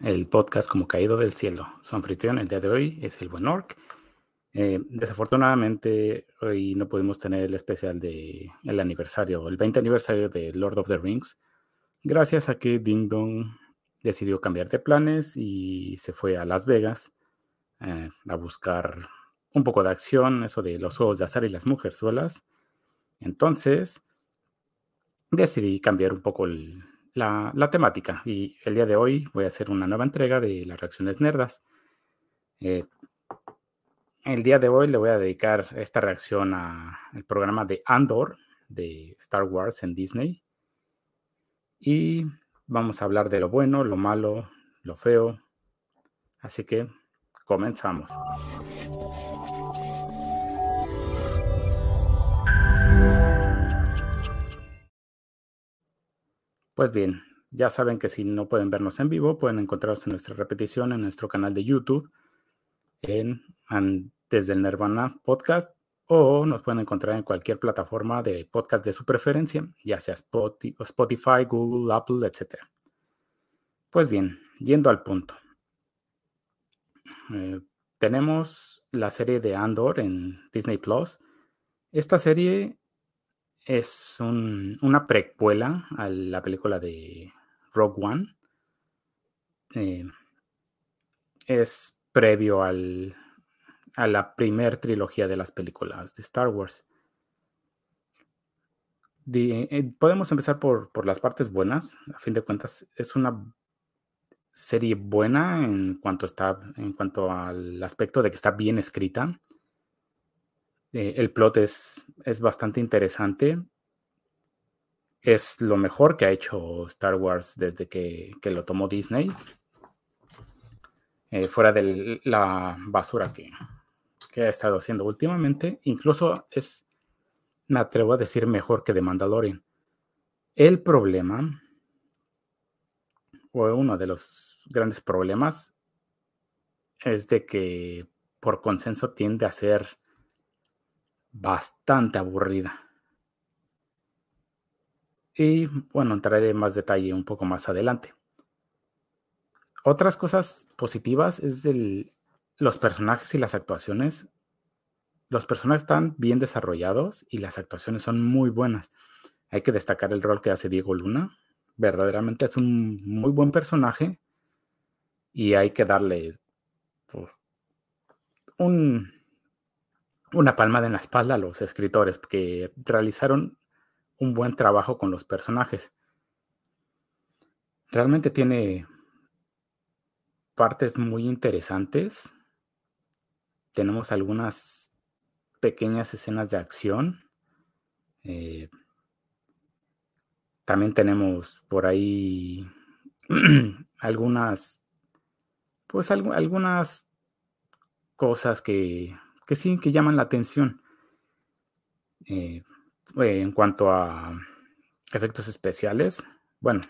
el podcast como caído del cielo. Su anfitrión el día de hoy es el buen Orc. Eh, desafortunadamente hoy no pudimos tener el especial de el aniversario, el 20 aniversario de Lord of the Rings, gracias a que Ding Dong decidió cambiar de planes y se fue a Las Vegas eh, a buscar un poco de acción, eso de los juegos de azar y las mujerzuelas. Entonces, decidí cambiar un poco la, temática y el día de hoy voy a hacer una nueva entrega de las reacciones nerdas. Eh, el día de hoy le voy a dedicar esta reacción al programa de Andor de Star Wars en Disney. Y vamos a hablar de lo bueno, lo malo, lo feo. Así que comenzamos. Pues bien, ya saben que si no pueden vernos en vivo, pueden encontrarnos en nuestra repetición en nuestro canal de YouTube, en, desde el Nirvana Podcast, o nos pueden encontrar en cualquier plataforma de podcast de su preferencia, ya sea Spotify, Google, Apple, etc. Pues bien, yendo al punto. Eh, tenemos la serie de Andor en Disney Plus. Esta serie es una precuela a la película de Rogue One. Eh, es previo al, a la primer trilogía de las películas de Star Wars. Eh, podemos empezar por, por, las partes buenas. A fin de cuentas, es una serie buena en cuanto, está, en cuanto al aspecto de que está bien escrita. Eh, el plot es, es bastante interesante. Es lo mejor que ha hecho Star Wars desde que, lo tomó Disney. Eh, fuera de la basura que, que, ha estado haciendo últimamente. Incluso es, me atrevo a decir, mejor que The Mandalorian. El problema, o uno de los grandes problemas, es de que por consenso tiende a ser bastante aburrida. Y bueno, entraré en más detalle un poco más adelante. Otras cosas positivas es del, los personajes y las actuaciones. Los personajes están bien desarrollados y las actuaciones son muy buenas. Hay que destacar el rol que hace Diego Luna. Verdaderamente es un muy buen personaje y hay que darle pues, un, una palmada en la espalda a los escritores que realizaron un buen trabajo con los personajes. Realmente tiene partes muy interesantes. Tenemos algunas pequeñas escenas de acción. Eh, también tenemos por ahí algunas, pues algunas cosas que que sí, que llaman la atención. Eh, en cuanto a efectos especiales, bueno,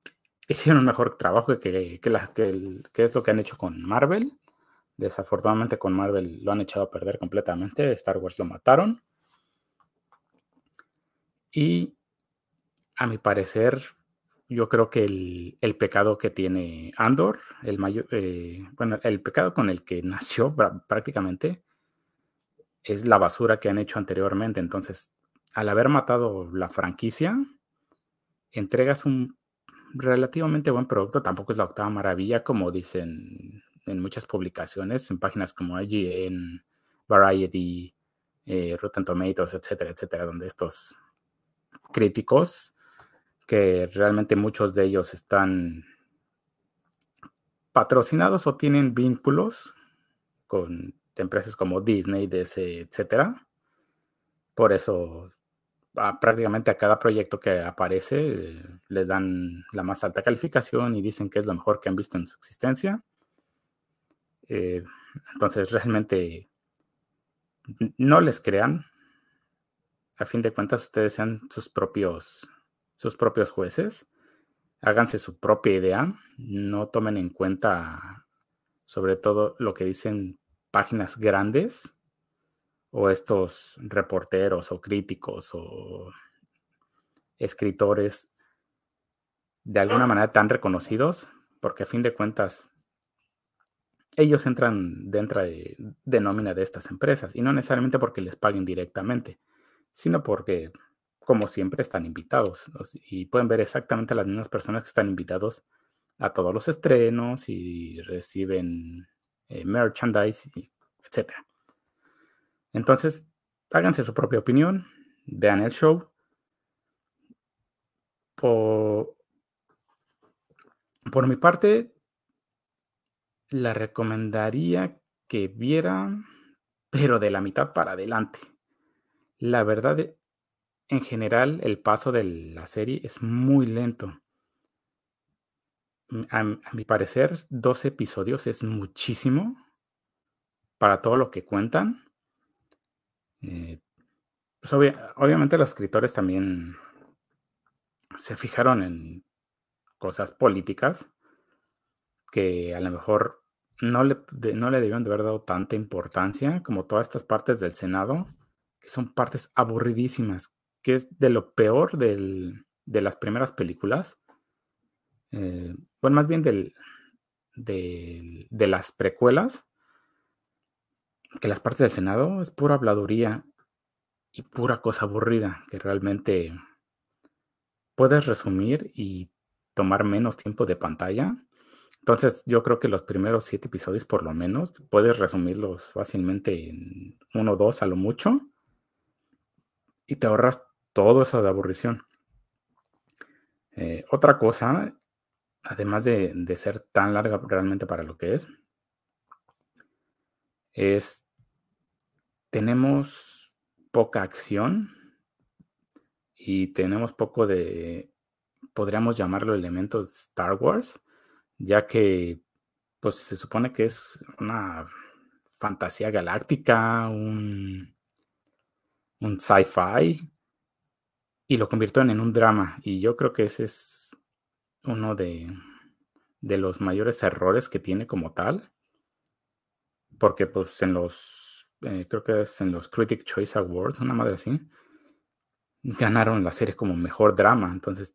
hicieron un mejor trabajo que, que, es lo que han hecho con Marvel. Desafortunadamente con Marvel lo han echado a perder completamente. Star Wars lo mataron. Y a mi parecer, yo creo que el, pecado que tiene Andor, el mayor, eh, bueno, el pecado con el que nació prácticamente, es la basura que han hecho anteriormente. Entonces, al haber matado la franquicia, entregas un relativamente buen producto. Tampoco es la octava maravilla, como dicen en muchas publicaciones, en páginas como IGN, Variety, eh, Rotten Tomatoes, etcétera, etcétera, donde estos críticos, que realmente muchos de ellos están patrocinados o tienen vínculos con de empresas como Disney, DC, etcétera. Por eso, prácticamente a cada proyecto que aparece les dan la más alta calificación y dicen que es lo mejor que han visto en su existencia. Eh, entonces, realmente no les crean. A fin de cuentas, ustedes sean sus propios, sus propios jueces. Háganse su propia idea. No tomen en cuenta, sobre todo, lo que dicen páginas grandes o estos reporteros o críticos o escritores de alguna manera tan reconocidos, porque a fin de cuentas ellos entran dentro de, nómina de estas empresas y no necesariamente porque les paguen directamente, sino porque, como siempre, están invitados y pueden ver exactamente las mismas personas que están invitados a todos los estrenos y reciben eh, merchandise, etc. Entonces, háganse su propia opinión, vean el show. Por, por mi parte, la recomendaría que viera, pero de la mitad para adelante. La verdad, en general, el paso de la serie es muy lento. Mm, a, mi parecer, 12 episodios es muchísimo para todo lo que cuentan. Eh, pues obviamente los escritores también se fijaron en cosas políticas que a lo mejor no le, no le debieron de haber dado tanta importancia como todas estas partes del Senado, que son partes aburridísimas, que es de lo peor de las primeras películas. Eh, bueno, más bien del, de las precuelas, que las partes del Senado es pura habladuría y pura cosa aburrida, que realmente puedes resumir y tomar menos tiempo de pantalla entonces, yo creo que los primeros siete episodios, por lo menos, puedes resumirlos fácilmente en uno o dos a lo mucho y te ahorras todo eso de aburrición. Eh, otra cosa, además de, de, ser tan larga realmente para lo que es, es tenemos poca acción y tenemos poco de, podríamos llamarlo elementos Star Wars ya que pues se supone que es una fantasía galáctica, un, un sci-fi, y lo convirtieron en un drama. Y yo creo que ese es uno de, de los mayores errores que tiene como tal, porque pues en los, eh, creo que es en los Critic Choice Awards, una madre así, ganaron la serie como mejor drama. Entonces,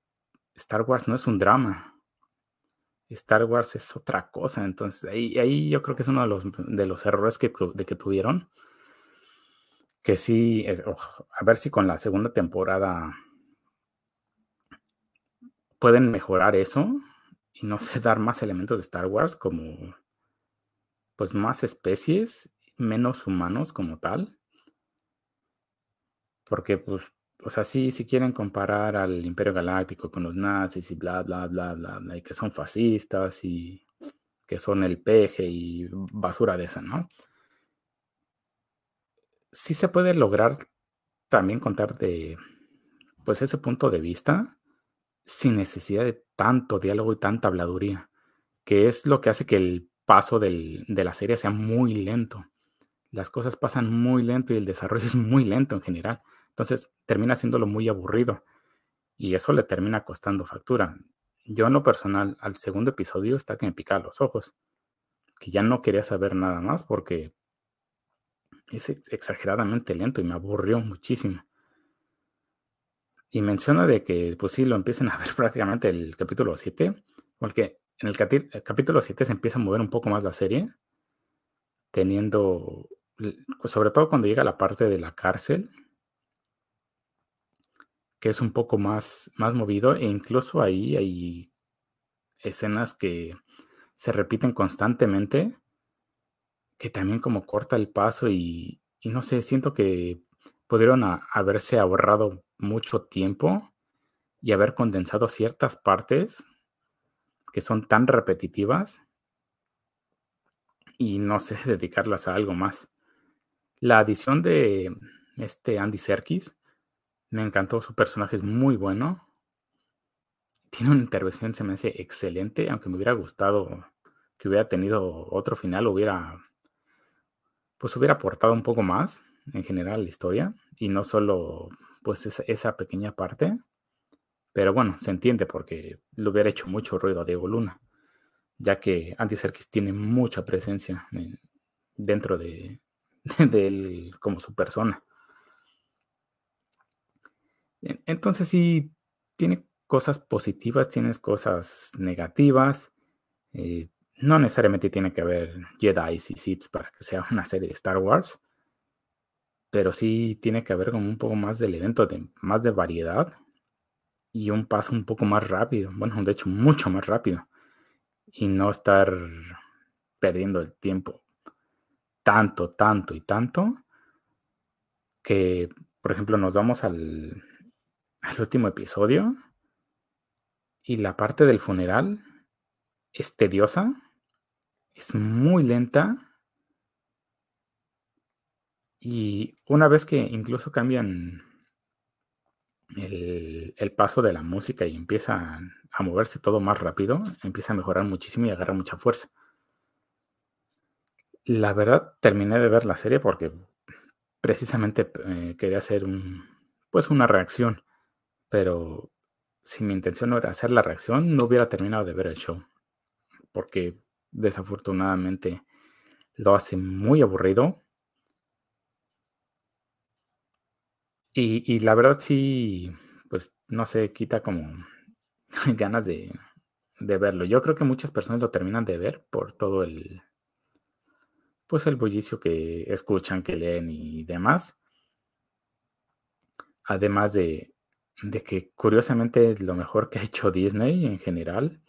Star Wars no es un drama. Star Wars es otra cosa. Entonces, ahí, ahí yo creo que es uno de los, de los errores que, de que tuvieron. Que sí, a ver si con la segunda temporada pueden mejorar eso y no sé, dar más elementos de Star Wars como pues más especies, menos humanos como tal. Porque pues o sea, sí, si quieren comparar al Imperio Galáctico con los nazis y bla, bla, bla, bla, bla, y que son fascistas y que son el peje y basura de esa, ¿no? Sí se puede lograr también contar de, pues, ese punto de vista sin necesidad de tanto diálogo y tanta habladuría, que es lo que hace que el paso de la serie sea muy lento. Las cosas pasan muy lento y el desarrollo es muy lento en general. Entonces termina haciéndolo muy aburrido y eso le termina costando factura. Yo en lo personal, al segundo episodio está que me pica los ojos, que ya no quería saber nada más porque es exageradamente lento y me aburrió muchísimo. Y menciona de que, pues sí, lo empiecen a ver prácticamente el capítulo 7, porque en el, capítulo 7 se empieza a mover un poco más la serie, teniendo, sobre todo cuando llega la parte de la cárcel, que es un poco más, más movido e incluso ahí hay escenas que se repiten constantemente, que también como corta el paso y, no sé, siento que pudieron haberse ahorrado mucho tiempo y haber condensado ciertas partes que son tan repetitivas y no sé, dedicarlas a algo más. La adición de este Andy Serkis me encantó, su personaje es muy bueno. Tiene una intervención, se me hace excelente, aunque me hubiera gustado que hubiera tenido otro final, hubiera, pues hubiera aportado un poco más en general la historia y no solo pues esa, pequeña parte. Pero bueno, se entiende porque le hubiera hecho mucho ruido a Diego Luna, ya que Andy Serkis tiene mucha presencia dentro de, él como su persona. Entonces sí, tiene cosas positivas, tienes cosas negativas. Eh, no necesariamente tiene que haber Jedi y Sith para que sea una serie de Star Wars, pero sí tiene que haber como un poco más del evento, de, más de variedad y un paso un poco más rápido, bueno, de hecho mucho más rápido, y no estar perdiendo el tiempo tanto, tanto y tanto que, por ejemplo, nos vamos al, al último episodio y la parte del funeral es tediosa, es muy lenta y una vez que incluso cambian el, paso de la música y empieza a moverse todo más rápido, empieza a mejorar muchísimo y agarra mucha fuerza. La verdad, terminé de ver la serie porque precisamente eh, quería hacer un, pues una reacción, pero si mi intención no era hacer la reacción, no hubiera terminado de ver el show, porque desafortunadamente lo hace muy aburrido. Y, la verdad sí, pues no sé, quita como ganas de, de verlo. Yo creo que muchas personas lo terminan de ver por todo el, pues el bullicio que escuchan, que leen y demás. Además de, de que curiosamente lo mejor que ha hecho Disney en general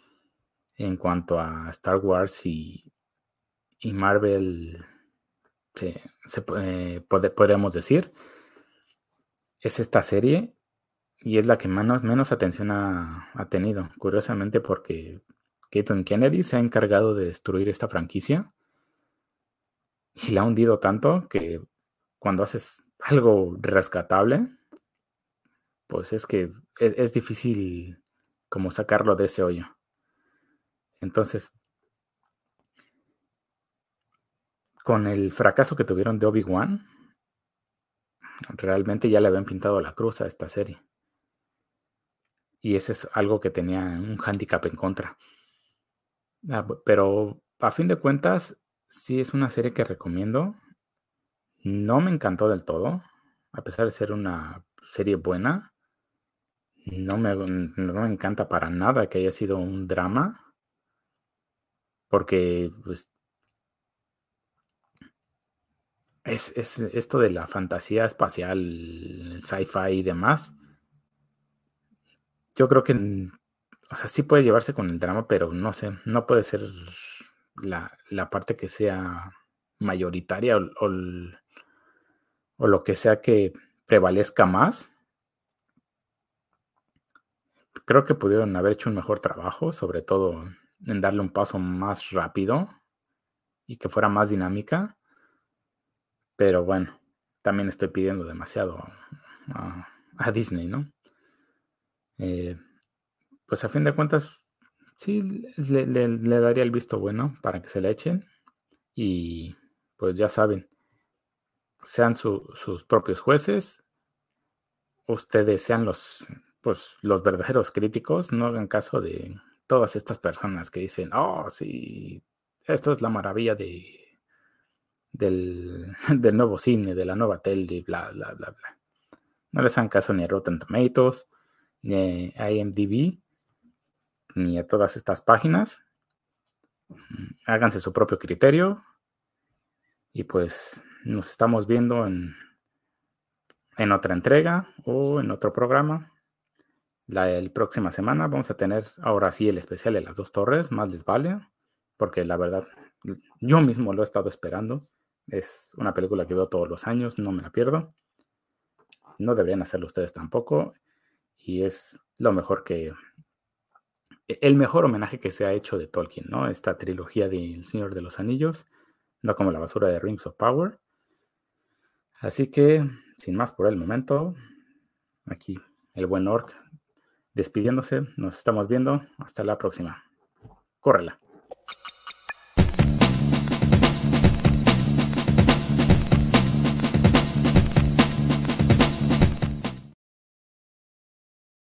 en cuanto a Star Wars y, y Marvel, se, se eh, podríamos decir, es esta serie y es la que menos, menos atención ha, ha tenido. Curiosamente porque Caitlin Kennedy se ha encargado de destruir esta franquicia y la ha hundido tanto que cuando haces algo rescatable, pues es que es, es difícil como sacarlo de ese hoyo. Entonces, con el fracaso que tuvieron de Obi-Wan, realmente ya le habían pintado la cruz a esta serie. Y ese es algo que tenía un handicap en contra. Ah, pero a fin de cuentas, Sí, es una serie que recomiendo. No me encantó del todo, a pesar de ser una serie buena. No me, no me encanta para nada que haya sido un drama, porque pues, es, es esto de la fantasía espacial, sci-fi y demás. Yo creo que, o sea, sí puede llevarse con el drama, pero no sé, no puede ser la, la parte que sea mayoritaria o, o, lo que sea que prevalezca más. Creo que pudieron haber hecho un mejor trabajo, sobre todo en darle un paso más rápido y que fuera más dinámica. Pero bueno, también estoy pidiendo demasiado a, Disney, ¿no? Eh, pues a fin de cuentas, Sí, le, daría el visto bueno para que se le echen. Y pues ya saben, sean su, sus propios jueces. Ustedes sean los, pues, los verdaderos críticos. No hagan caso de todas estas personas que dicen, oh, sí, esto es la maravilla de, del, del nuevo cine, de la nueva tele, bla, bla, bla, bla. No les hagan caso ni a Rotten Tomatoes, ni a IMDb ni a todas estas páginas. Háganse su propio criterio. Y pues nos estamos viendo en, en otra entrega o en otro programa. La próxima semana vamos a tener ahora sí el especial de las dos torres, más les vale, porque la verdad yo mismo lo he estado esperando. Es una película que veo todos los años, no me la pierdo. No deberían hacerlo ustedes tampoco. Y es lo mejor que, e-, el mejor homenaje que se ha hecho de Tolkien, ¿no? Esta trilogía de El Señor de los Anillos, no como la basura de Rings of Power. Así que, sin más por el momento, aquí el buen Orc despidiéndose. Nos estamos viendo. Hasta la próxima. Córrela.